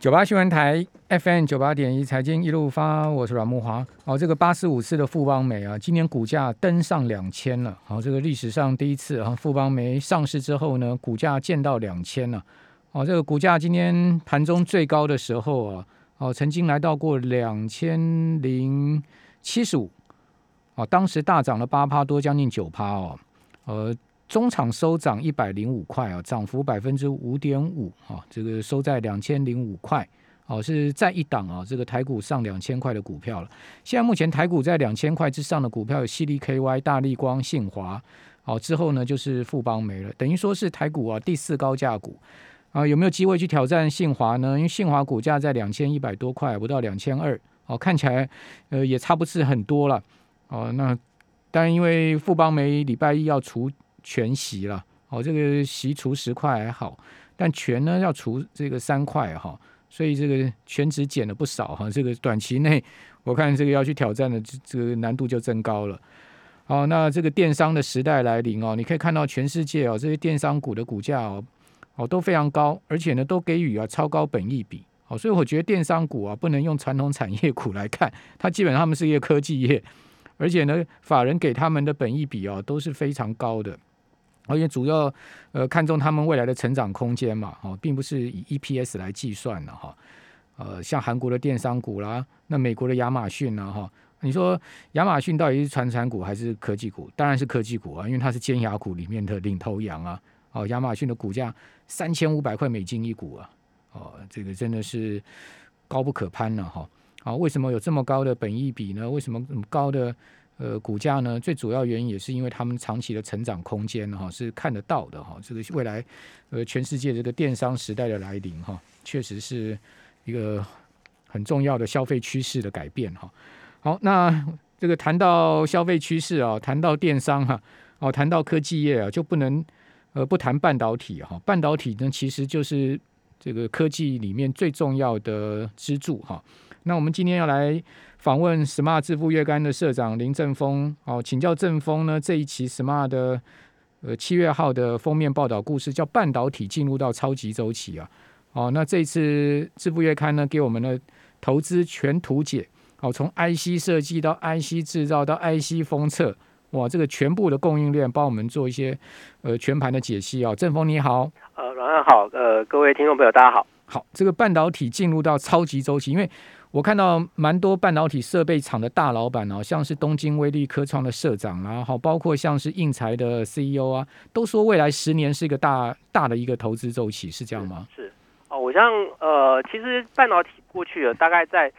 九八新闻台 FM 九八点一财经一路发，我是阮木华。哦，这个八四五四的富邦美啊，今年股价登上两千了。好，这个历史上第一次啊，富邦美上市之后呢，股价见到两千了。哦，这个股价今天盘中最高的时候啊，哦，曾经来到过两千零七十五。哦，当时大涨了八趴多，将近九趴哦。呃。中场收涨一百零五块啊，涨幅百分之五点五啊，这个收在两千零五块，哦，是在一档啊，这个台股上两千块的股票了。现在目前台股在两千块之上的股票有西利 KY、大力光、信华，好之后呢就是富邦没了，等于说是台股啊第四高价股啊，有没有机会去挑战信华呢？因为信华股价在两千一百多块，不到两千二，哦，看起来呃也差不是很多了，哦，那当然因为富邦没礼拜一要除。全息了，哦，这个息除十块还好，但全呢要除这个三块哈，所以这个全值减了不少哈，这个短期内我看这个要去挑战的这这个难度就增高了。好，那这个电商的时代来临哦，你可以看到全世界哦这些电商股的股价哦哦都非常高，而且呢都给予啊超高本益比，哦，所以我觉得电商股啊不能用传统产业股来看，它基本上他们是一个科技业，而且呢法人给他们的本益比哦都是非常高的。而且主要呃看重他们未来的成长空间嘛，哦，并不是以 EPS 来计算的哈。呃，像韩国的电商股啦，那美国的亚马逊呢，哈，你说亚马逊到底是传产股还是科技股？当然是科技股啊，因为它是尖牙股里面的领头羊啊。哦，亚马逊的股价三千五百块美金一股啊，哦，这个真的是高不可攀了哈。好，为什么有这么高的本益比呢？为什么这么高的？呃，股价呢，最主要原因也是因为他们长期的成长空间哈是看得到的哈。这个未来，呃，全世界这个电商时代的来临哈，确实是一个很重要的消费趋势的改变哈。好，那这个谈到消费趋势啊，谈到电商哈，哦，谈到科技业啊，就不能呃不谈半导体哈。半导体呢，其实就是这个科技里面最重要的支柱哈。那我们今天要来。访问 Smart 致富月刊的社长林正峰，哦，请教正峰呢，这一期 Smart 的呃七月号的封面报道故事叫半导体进入到超级周期啊，哦，那这一次致富月刊呢给我们的投资全图解，哦，从 IC 设计到 IC 制造到 IC 封测，哇，这个全部的供应链帮我们做一些呃全盘的解析啊，正峰你好，呃，阮安好，呃，各位听众朋友大家好，好，这个半导体进入到超级周期，因为我看到蛮多半导体设备厂的大老板哦，像是东京威力科创的社长啊，好，包括像是应材的 CEO 啊，都说未来十年是一个大大的一个投资周期，是这样吗？是哦，我像呃，其实半导体过去了大概在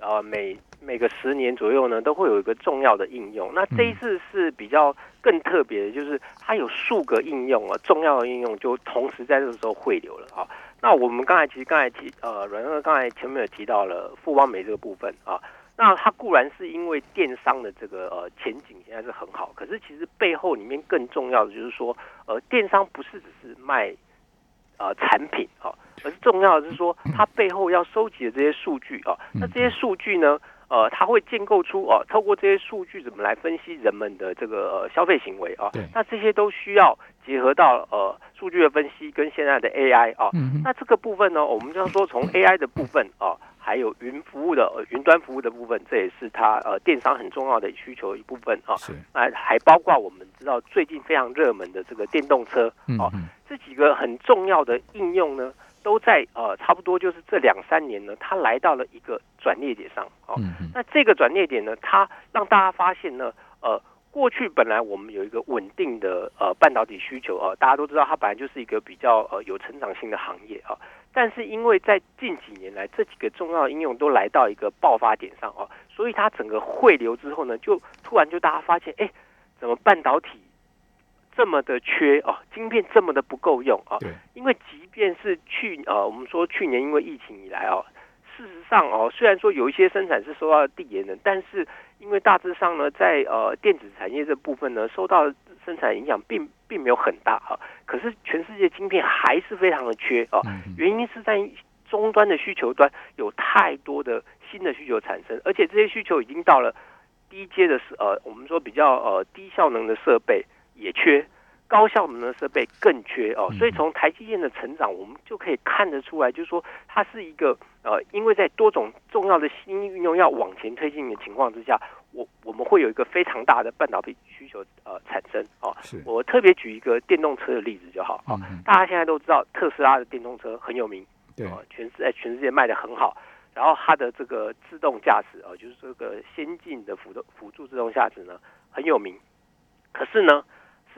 呃每每个十年左右呢，都会有一个重要的应用。那这一次是比较更特别的，就是它有数个应用啊，重要的应用就同时在这个时候汇流了啊。那我们刚才其实刚才提呃，阮哥刚才前面有提到了富邦美这个部分啊，那它固然是因为电商的这个呃前景现在是很好，可是其实背后里面更重要的就是说，呃，电商不是只是卖呃产品啊，而是重要的是说它背后要收集的这些数据啊，那这些数据呢？呃，它会建构出哦，透过这些数据怎么来分析人们的这个消费行为啊？那这些都需要结合到呃数据的分析跟现在的 AI 啊。那这个部分呢，我们就要说从 AI 的部分啊，还有云服务的云端服务的部分，这也是它呃电商很重要的需求一部分啊。是。啊，还包括我们知道最近非常热门的这个电动车啊，这几个很重要的应用呢。都在呃，差不多就是这两三年呢，它来到了一个转捩点上哦。那这个转捩点呢，它让大家发现呢，呃，过去本来我们有一个稳定的呃半导体需求啊，大家都知道它本来就是一个比较呃有成长性的行业啊。但是因为在近几年来，这几个重要应用都来到一个爆发点上哦，所以它整个汇流之后呢，就突然就大家发现，哎，怎么半导体？这么的缺哦，晶片这么的不够用啊！对，因为即便是去呃，我们说去年因为疫情以来哦，事实上哦，虽然说有一些生产是受到递延的，但是因为大致上呢，在呃电子产业这部分呢，受到生产影响并并没有很大啊。可是全世界晶片还是非常的缺哦，原因是在终端的需求端有太多的新的需求产生，而且这些需求已经到了低阶的呃，我们说比较呃低效能的设备。也缺，高效能的设备更缺哦，所以从台积电的成长，我们就可以看得出来，就是说它是一个呃，因为在多种重要的新运用要往前推进的情况之下，我我们会有一个非常大的半导体需求呃产生哦。我特别举一个电动车的例子就好啊，大家现在都知道特斯拉的电动车很有名，对，全世在全世界卖的很好，然后它的这个自动驾驶啊，就是这个先进的辅助辅助自动驾驶呢很有名，可是呢。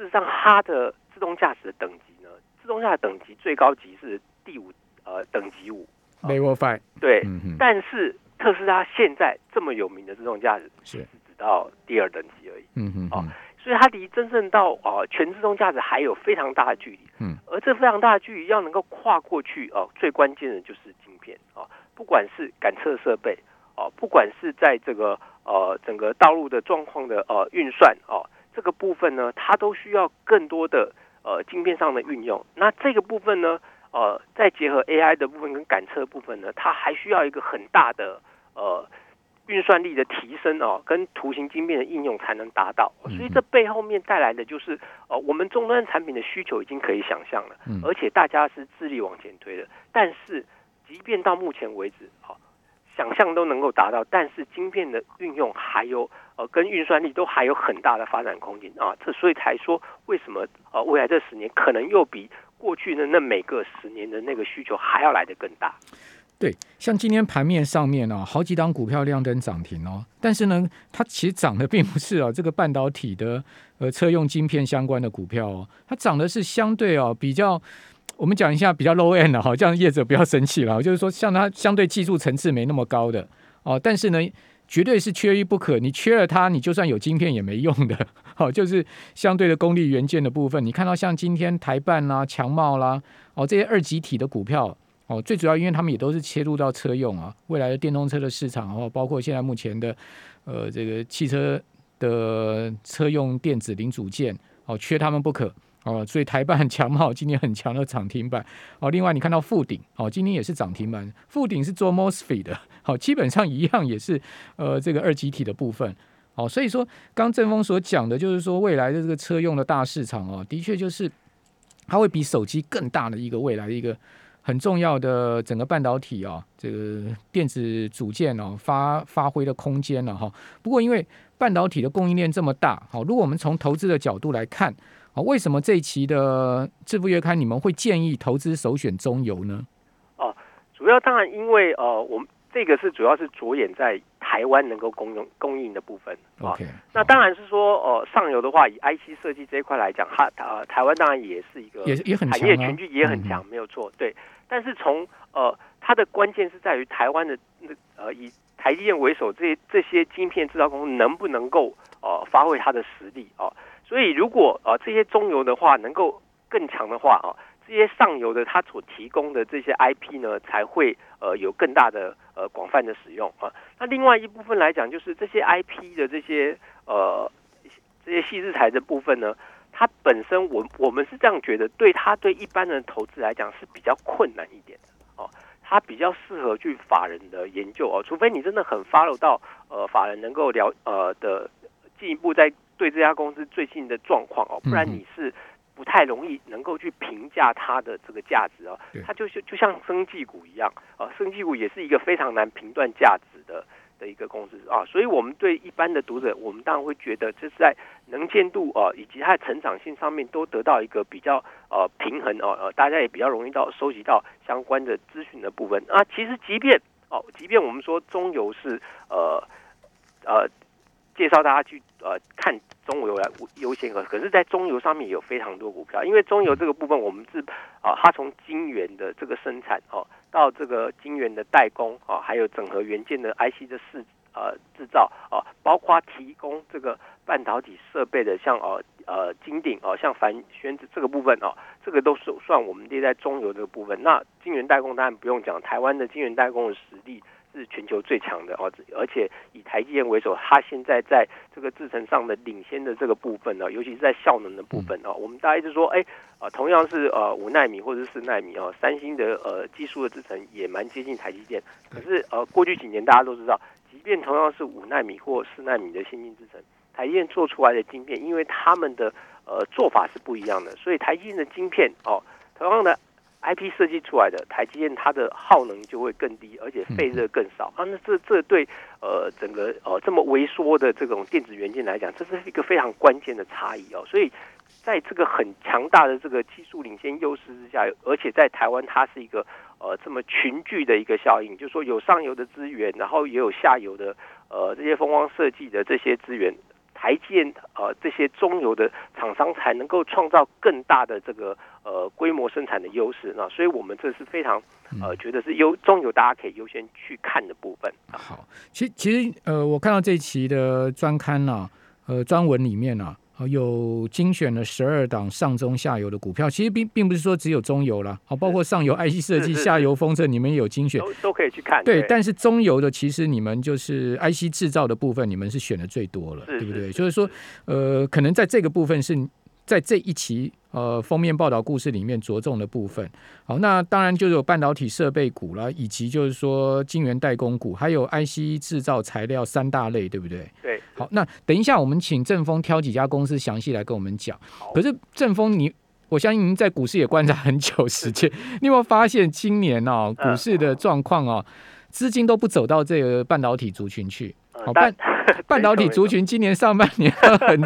事实上，它的自动驾驶的等级呢，自动驾驶等级最高级是第五呃等级五，Level Five。对，但是特斯拉现在这么有名的自动驾驶是只到第二等级而已。嗯嗯。哦，所以它离真正到啊全自动驾驶还有非常大的距离。嗯。而这非常大的距离要能够跨过去哦，最关键的就是晶片啊，不管是感测设备哦，不管是在这个呃整个道路的状况的呃运算哦。这个部分呢，它都需要更多的呃晶片上的运用。那这个部分呢，呃，再结合 AI 的部分跟感测部分呢，它还需要一个很大的呃运算力的提升哦，跟图形晶片的应用才能达到。所以这背后面带来的就是呃，我们终端产品的需求已经可以想象了，而且大家是致力往前推的。但是，即便到目前为止，好。想象都能够达到，但是晶片的运用还有呃跟运算力都还有很大的发展空间啊，这所以才说为什么呃未来这十年可能又比过去的那每个十年的那个需求还要来得更大。对，像今天盘面上面呢，好几档股票亮灯涨停哦，但是呢，它其实涨的并不是啊这个半导体的呃车用晶片相关的股票哦，它涨的是相对哦比较。我们讲一下比较 low end 的哈，这样业者不要生气了。就是说，像它相对技术层次没那么高的哦，但是呢，绝对是缺一不可。你缺了它，你就算有晶片也没用的。好，就是相对的功率元件的部分，你看到像今天台办啦、强茂啦，哦这些二级体的股票哦，最主要因为他们也都是切入到车用啊，未来的电动车的市场哦，包括现在目前的呃这个汽车的车用电子零组件哦，缺他们不可。哦，所以台办 强茂今年很强的涨停板哦。另外你看到富鼎哦，今天也是涨停板。富鼎是做 mosfet 的，好，基本上一样也是呃这个二极体的部分。哦，所以说刚正峰所讲的就是说未来的这个车用的大市场哦，的确就是它会比手机更大的一个未来的一个很重要的整个半导体啊，这个电子组件哦发发挥的空间了哈。不过因为半导体的供应链这么大，好，如果我们从投资的角度来看。啊，为什么这一期的《致富月刊》你们会建议投资首选中游呢？哦，主要当然因为呃，我们这个是主要是着眼在台湾能够供应供应的部分。OK，那当然是说呃，上游的话，以 IC 设计这一块来讲，它呃，台湾当然也是一个也也很产业群聚也很强，没有错。对，但是从呃，它的关键是在于台湾的那呃，以台积电为首，这些这些晶片制造公司能不能够呃发挥它的实力啊？所以，如果呃这些中游的话能够更强的话啊，这些上游的它所提供的这些 IP 呢，才会呃有更大的呃广泛的使用啊。那另外一部分来讲，就是这些 IP 的这些呃这些细日材的部分呢，它本身我我们是这样觉得，对它对一般人投资来讲是比较困难一点的哦。它比较适合去法人的研究哦，除非你真的很 follow 到呃法人能够了呃的进一步在。对这家公司最近的状况哦，不然你是不太容易能够去评价它的这个价值哦。它就是就像生技股一样啊，生技股也是一个非常难评断价值的的一个公司啊。所以，我们对一般的读者，我们当然会觉得这是在能见度啊以及它的成长性上面都得到一个比较呃平衡哦呃，大家也比较容易到收集到相关的资讯的部分啊。其实，即便哦，即便我们说中游是呃呃。介绍大家去呃看中油来优先可可是，在中油上面有非常多股票，因为中油这个部分，我们是啊，它从晶圆的这个生产哦，到这个晶圆的代工啊，还有整合元件的 IC 的试呃制造啊，包括提供这个半导体设备的，像哦呃金鼎哦，像凡轩子这个部分哦，这个都是算我们列在中油这个部分。那晶圆代工当然不用讲，台湾的晶圆代工的实力。是全球最强的哦，而且以台积电为首，它现在在这个制程上的领先的这个部分呢，尤其是在效能的部分哦，我们大家一直说，哎，啊，同样是呃五纳米或者是四纳米哦，三星的呃技术的制程也蛮接近台积电，可是呃过去几年大家都知道，即便同样是五纳米或四纳米的先进制程，台积电做出来的晶片，因为他们的呃做法是不一样的，所以台积电的晶片哦，同样的 IP 设计出来的台积电，它的耗能就会更低，而且废热更少啊。那这这对呃整个呃这么微缩的这种电子元件来讲，这是一个非常关键的差异哦。所以在这个很强大的这个技术领先优势之下，而且在台湾它是一个呃这么群聚的一个效应，就是说有上游的资源，然后也有下游的呃这些风光设计的这些资源。台建呃这些中游的厂商才能够创造更大的这个呃规模生产的优势，那所以我们这是非常呃觉得是优中游大家可以优先去看的部分。好，其实其实呃我看到这期的专刊呢，呃专文里面呢。有精选了十二档上中下游的股票，其实并并不是说只有中游了，好，包括上游 IC 设计、下游封测，你们也有精选，都都可以去看。对，但是中游的其实你们就是 IC 制造的部分，你们是选的最多了，对不对？就是说，呃，可能在这个部分是。在这一期呃封面报道故事里面着重的部分，好，那当然就是有半导体设备股了，以及就是说晶圆代工股，还有 IC 制造材料三大类，对不对？对。好，那等一下我们请正峰挑几家公司详细来跟我们讲。可是正峰，你我相信您在股市也观察很久时间，你有没有发现今年哦股市的状况哦，资金都不走到这个半导体族群去？好半 半导体族群今年上半年 很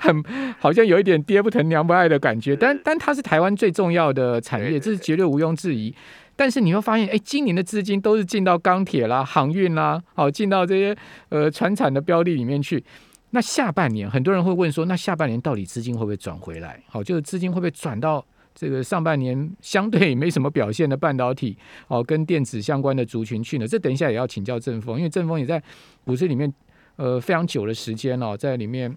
很好像有一点爹不疼娘不爱的感觉，但但它是台湾最重要的产业，这是绝对毋庸置疑。但是你会发现，哎，今年的资金都是进到钢铁啦、航运啦，好进到这些呃船产的标的里面去。那下半年很多人会问说，那下半年到底资金会不会转回来？好，就是资金会不会转到？这个上半年相对没什么表现的半导体哦，跟电子相关的族群去呢，这等一下也要请教正峰，因为正峰也在股市里面呃非常久的时间哦，在里面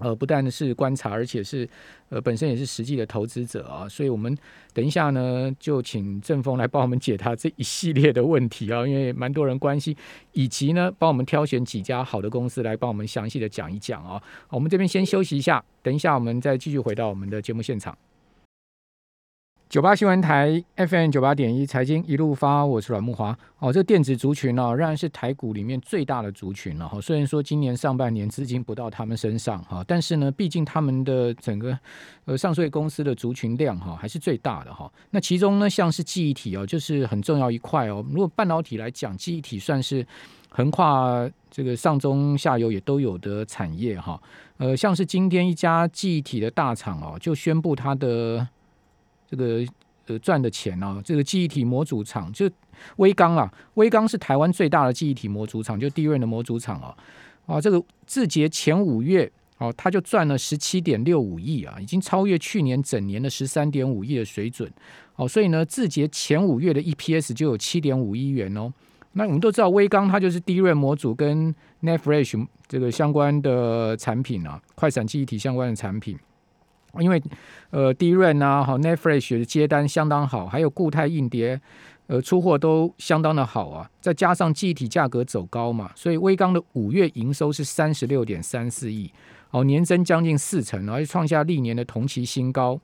呃不但是观察，而且是呃本身也是实际的投资者啊，所以我们等一下呢就请正峰来帮我们解答这一系列的问题啊，因为蛮多人关心，以及呢帮我们挑选几家好的公司来帮我们详细的讲一讲啊。我们这边先休息一下，等一下我们再继续回到我们的节目现场。九八新闻台 FM 九八点一财经一路发，我是阮木华。哦，这电子族群呢，仍然是台股里面最大的族群了哈。虽然说今年上半年资金不到他们身上哈，但是呢，毕竟他们的整个呃上税公司的族群量哈，还是最大的哈。那其中呢，像是记忆体哦，就是很重要一块哦。如果半导体来讲，记忆体算是横跨这个上中下游也都有的产业哈。呃，像是今天一家记忆体的大厂哦，就宣布它的。这个呃赚的钱哦，这个记忆体模组厂就微刚啊，微刚是台湾最大的记忆体模组厂，就低润的模组厂哦，啊，这个字节前五月哦，它就赚了十七点六五亿啊，已经超越去年整年的十三点五亿的水准哦，所以呢，字节前五月的 EPS 就有七点五亿元哦。那我们都知道，微刚它就是低润模组跟 Net Flash 这个相关的产品啊，快闪记忆体相关的产品。因为，呃，DRAM 啊，好，Netflix 的接单相当好，还有固态硬碟，呃，出货都相当的好啊。再加上记忆体价格走高嘛，所以微刚的五月营收是三十六点三四亿，哦，年增将近四成，而且创下历年的同期新高。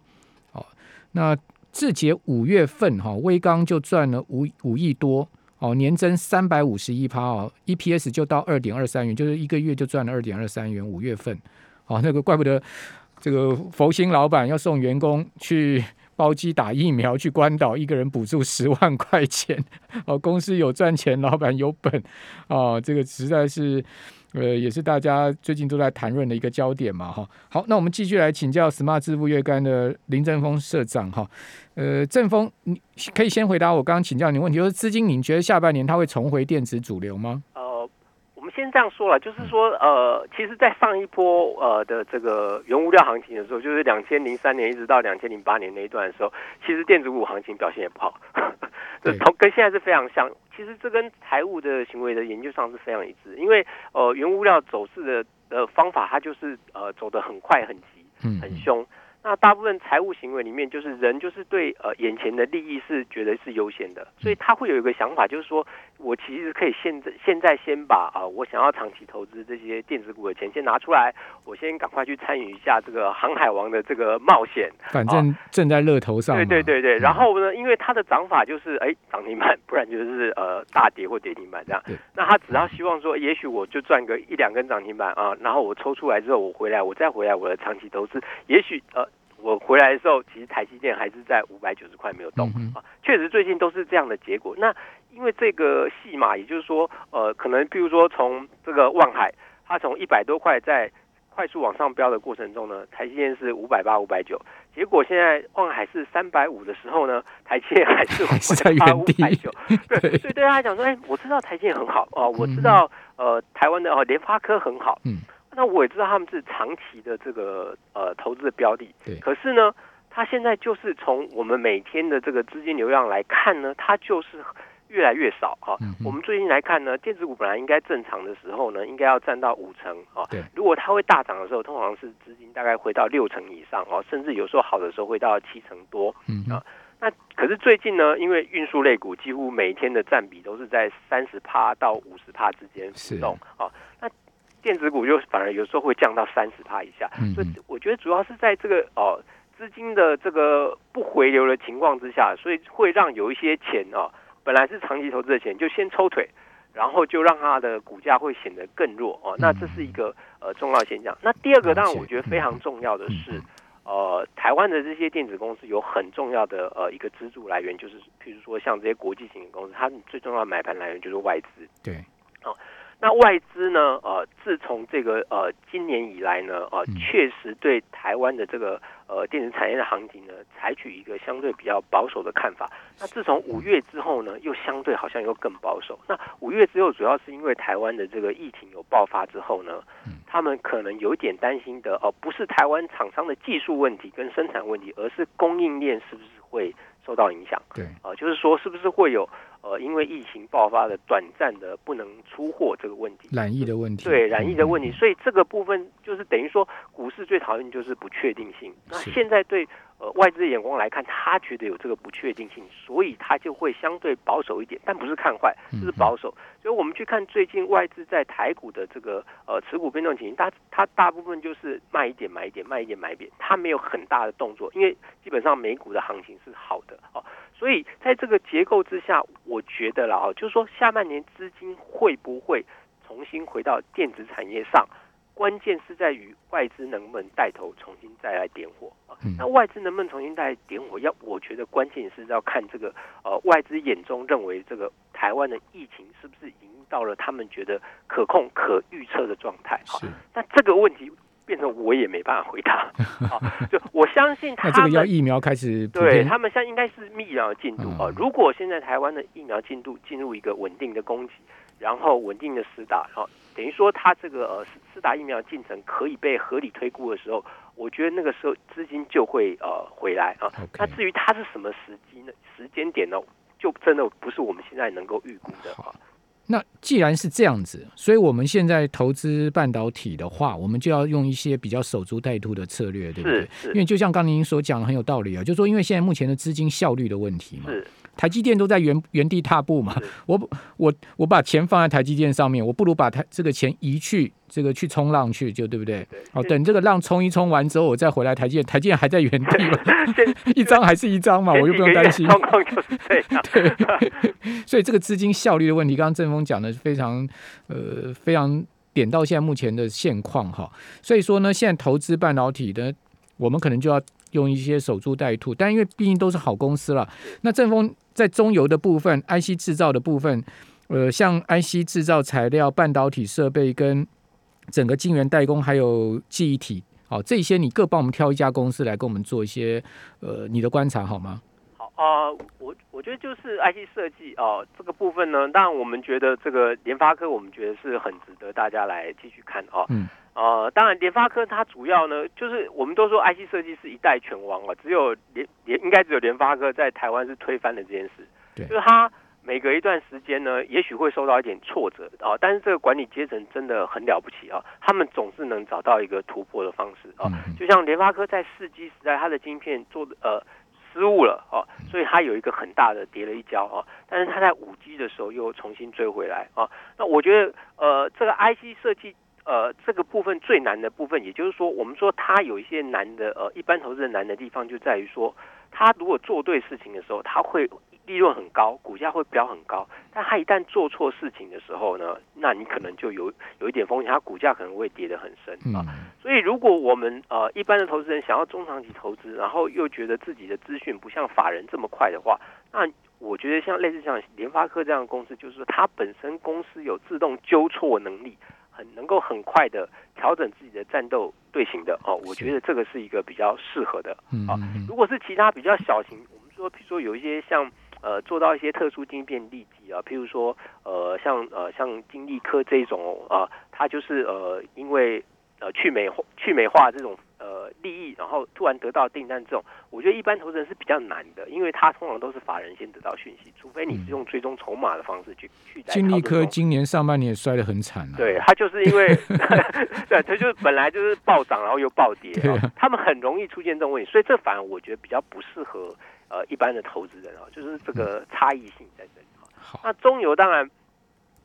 哦，那字节五月份哈，微刚就赚了五五亿多，哦，年增三百五十一趴哦，EPS 就到二点二三元，就是一个月就赚了二点二三元。五月份，哦，那个怪不得。这个佛心老板要送员工去包机打疫苗，去关岛，一个人补助十万块钱。哦，公司有赚钱，老板有本，哦，这个实在是，呃，也是大家最近都在谈论的一个焦点嘛，哈。好，那我们继续来请教 Smart 支付月刊的林正峰社长，哈，呃，正峰，你可以先回答我刚刚请教你问题，就是资金，你觉得下半年它会重回电子主流吗？先这样说了，就是说，呃，其实，在上一波呃的这个原物料行情的时候，就是两千零三年一直到两千零八年那一段的时候，其实电子股行情表现也不好，同跟现在是非常像。其实这跟财务的行为的研究上是非常一致，因为呃原物料走势的呃方法，它就是呃走得很快很急，很凶。那大部分财务行为里面，就是人就是对呃眼前的利益是觉得是优先的，所以他会有一个想法，就是说我其实可以现在现在先把啊我想要长期投资这些电子股的钱先拿出来，我先赶快去参与一下这个航海王的这个冒险，反正正在热头上。对对对对，然后呢，因为他的涨法就是哎涨停板，不然就是呃大跌或跌停板这样。那他只要希望说，也许我就赚个一两根涨停板啊，然后我抽出来之后，我回来我再回来我的长期投资，也许呃。我回来的时候，其实台积电还是在五百九十块没有动啊，确实最近都是这样的结果。那因为这个戏码，也就是说，呃，可能譬如说从这个望海，它从一百多块在快速往上飙的过程中呢，台积电是五百八、五百九，结果现在望海是三百五的时候呢，台积电还是 五百八、五百九。对，所以对他来讲说，哎，我知道台积电很好哦，我知道呃台湾的哦联发科很好，嗯。那我也知道他们是长期的这个呃投资的标的，对。可是呢，它现在就是从我们每天的这个资金流量来看呢，它就是越来越少啊。我们最近来看呢，电子股本来应该正常的时候呢，应该要占到五成啊。对。如果它会大涨的时候，通常是资金大概会到六成以上哦，甚至有时候好的时候会到七成多。嗯啊。那可是最近呢，因为运输类股几乎每天的占比都是在三十趴到五十趴之间浮动啊。那电子股就反而有时候会降到三十趴以下，所以我觉得主要是在这个哦资金的这个不回流的情况之下，所以会让有一些钱哦本来是长期投资的钱就先抽腿，然后就让它的股价会显得更弱哦。那这是一个呃重要现象。那第二个当然我觉得非常重要的是，呃台湾的这些电子公司有很重要的呃一个支柱来源，就是譬如说像这些国际型的公司，它最重要的买盘来源就是外资。对，哦。那外资呢？呃，自从这个呃今年以来呢，呃，确实对台湾的这个呃电子产业的行情呢，采取一个相对比较保守的看法。那自从五月之后呢，又相对好像又更保守。那五月之后，主要是因为台湾的这个疫情有爆发之后呢，他们可能有一点担心的哦，不是台湾厂商的技术问题跟生产问题，而是供应链是不是会受到影响？对，啊，就是说是不是会有？呃，因为疫情爆发的短暂的不能出货这个问题，染疫的问题，对染疫的问题，所以这个部分就是等于说，股市最讨厌就是不确定性。那现在对。呃，外资的眼光来看，他觉得有这个不确定性，所以他就会相对保守一点，但不是看坏，就是保守。所以我们去看最近外资在台股的这个呃持股变动情形，它它大部分就是卖一点买一点，卖一点买一点，它没有很大的动作，因为基本上美股的行情是好的哦。所以在这个结构之下，我觉得了哦，就是说下半年资金会不会重新回到电子产业上？关键是在于外资能不能带头重新再来点火啊？那外资能不能重新再来点火？要我觉得关键是要看这个呃外资眼中认为这个台湾的疫情是不是已经到了他们觉得可控、可预测的状态啊。那这个问题变成我也没办法回答 啊。就我相信 他们要疫苗开始，对他们现在应该是疫苗进度啊。如果现在台湾的疫苗进度进入一个稳定的供给，然后稳定的施打，然后。等于说，它这个呃，四打疫苗进程可以被合理推估的时候，我觉得那个时候资金就会呃回来啊。那至于它是什么时机呢？时间点呢，就真的不是我们现在能够预估的啊。那既然是这样子，所以我们现在投资半导体的话，我们就要用一些比较守株待兔的策略，对不对？因为就像刚您所讲的很有道理啊，就是说因为现在目前的资金效率的问题嘛。台积电都在原原地踏步嘛，我我我把钱放在台积电上面，我不如把台这个钱移去这个去冲浪去，就对不对？哦，等这个浪冲一冲完之后，我再回来台积电，台积电还在原地嘛，一张还是一张嘛，我又不用担心。对，所以这个资金效率的问题，刚刚郑峰讲的非常呃非常点到现在目前的现况哈。所以说呢，现在投资半导体的，我们可能就要用一些守株待兔，但因为毕竟都是好公司了，那正峰。在中游的部分，IC 制造的部分，呃，像 IC 制造材料、半导体设备跟整个晶圆代工，还有记忆体，好，这些你各帮我们挑一家公司来跟我们做一些呃你的观察好吗？好啊，我我觉得就是 IC 设计哦这个部分呢，当然我们觉得这个联发科，我们觉得是很值得大家来继续看哦。嗯。呃，当然，联发科它主要呢，就是我们都说 IC 设计是一代拳王啊，只有联联应该只有联发科在台湾是推翻了这件事。对，就是它每隔一段时间呢，也许会受到一点挫折啊，但是这个管理阶层真的很了不起啊，他们总是能找到一个突破的方式啊。就像联发科在四 G 时代，它的晶片做的呃失误了哦，所以它有一个很大的跌了一跤哦。但是它在五 G 的时候又重新追回来啊。那我觉得呃，这个 IC 设计呃这个部分最难的部分，也就是说，我们说它有一些难的呃，一般投资人难的地方就在于说，它如果做对事情的时候，它会。利润很高，股价会飙很高，但他一旦做错事情的时候呢，那你可能就有有一点风险，它股价可能会跌得很深啊。所以，如果我们呃一般的投资人想要中长期投资，然后又觉得自己的资讯不像法人这么快的话，那我觉得像类似像联发科这样的公司，就是它本身公司有自动纠错能力，很能够很快的调整自己的战斗队形的哦。我觉得这个是一个比较适合的啊。如果是其他比较小型，我们说，比如说有一些像。呃，做到一些特殊晶片利基啊，譬如说，呃，像呃像金利科这种啊，它就是呃因为呃去美去美化这种呃利益，然后突然得到订单这种，我觉得一般投资人是比较难的，因为它通常都是法人先得到讯息，除非你是用追踪筹码的方式去去。金利科今年上半年摔得很惨啊。对，它就是因为 对，它就是本来就是暴涨，然后又暴跌，他们很容易出现这种问题，所以这反而我觉得比较不适合。呃，一般的投资人啊，就是这个差异性在这里哈。那中油当然，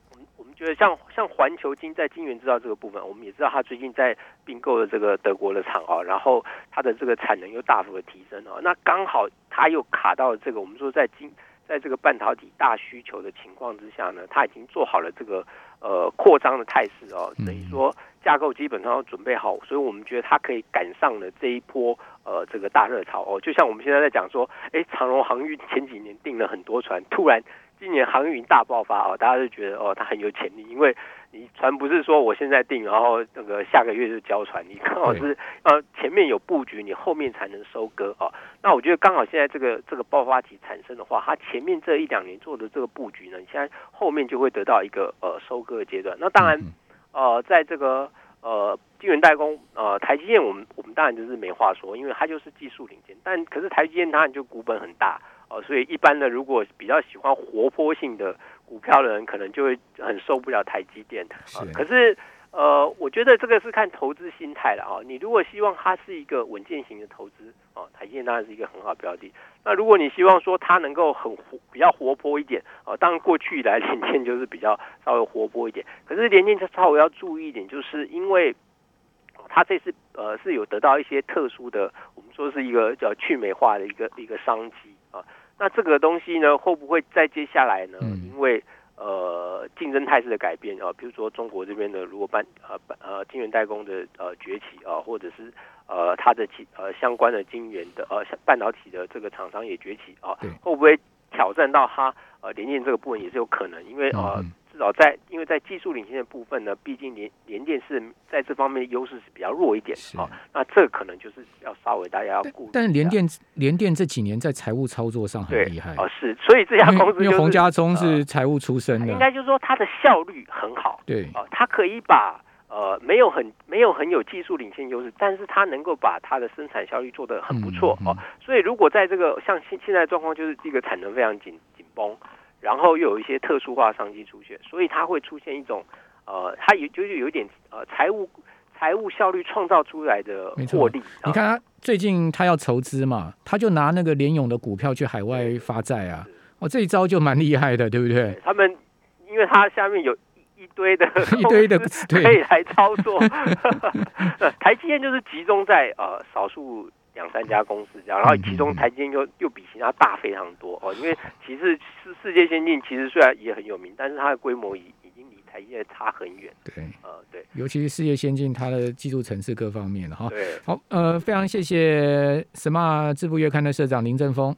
我们我们觉得像像环球金在晶圆制造这个部分，我们也知道它最近在并购了这个德国的厂啊，然后它的这个产能又大幅的提升啊。那刚好它又卡到这个我们说在晶在这个半导体大需求的情况之下呢，它已经做好了这个呃扩张的态势哦，等于说。架构基本上都准备好，所以我们觉得它可以赶上了这一波呃这个大热潮哦。就像我们现在在讲说，哎，长荣航运前几年订了很多船，突然今年航运大爆发哦，大家就觉得哦它很有潜力，因为你船不是说我现在订，然后那个下个月就交船，你刚好是呃前面有布局，你后面才能收割哦。那我觉得刚好现在这个这个爆发期产生的话，它前面这一两年做的这个布局呢，你现在后面就会得到一个呃收割的阶段。那当然。呃，在这个呃晶圆代工呃台积电，我们我们当然就是没话说，因为它就是技术领先。但可是台积电它就股本很大呃，所以一般的如果比较喜欢活泼性的股票的人，可能就会很受不了台积电。啊，可是。呃，我觉得这个是看投资心态了啊。你如果希望它是一个稳健型的投资啊，台积电当然是一个很好标的。那如果你希望说它能够很活比较活泼一点啊，当然过去以来联电就是比较稍微活泼一点。可是联电它稍微要注意一点，就是因为它这次呃是有得到一些特殊的，我们说是一个叫去美化的一个一个商机啊。那这个东西呢，会不会在接下来呢？因为呃，竞争态势的改变啊，比如说中国这边的如果半呃呃晶圆代工的呃崛起啊，或者是呃它的其呃相关的晶圆的呃半导体的这个厂商也崛起啊，会不会挑战到它呃联电这个部分也是有可能，因为呃。少在，因为在技术领先的部分呢，毕竟联联电是在这方面优势是比较弱一点啊。那这可能就是要稍微大家要顾。但是联电联电这几年在财务操作上很厉害哦，是，所以这家公司因为洪家聪是财务出身的，应该就是说它的效率很好。对，哦，它可以把呃没有很没有很有技术领先优势，但是它能够把它的生产效率做得很不错哦。所以如果在这个像现现在状况，就是这个产能非常紧紧绷。然后又有一些特殊化商机出现，所以它会出现一种，呃，它有就是有一点呃财务财务效率创造出来的获利。你看他最近他要筹资嘛，他就拿那个联勇的股票去海外发债啊，哦，这一招就蛮厉害的，对不对？他们因为他下面有一堆的一堆的 可以来操作，台积电就是集中在呃少数。两三家公司这样，然后其中台积电又又比其他大非常多哦，因为其实是世界先进，其实虽然也很有名，但是它的规模已已经离台积电差很远。对，呃，对，尤其是世界先进，它的技术层次各方面的哈。对，好，呃，非常谢谢《什么智富月刊》的社长林正峰。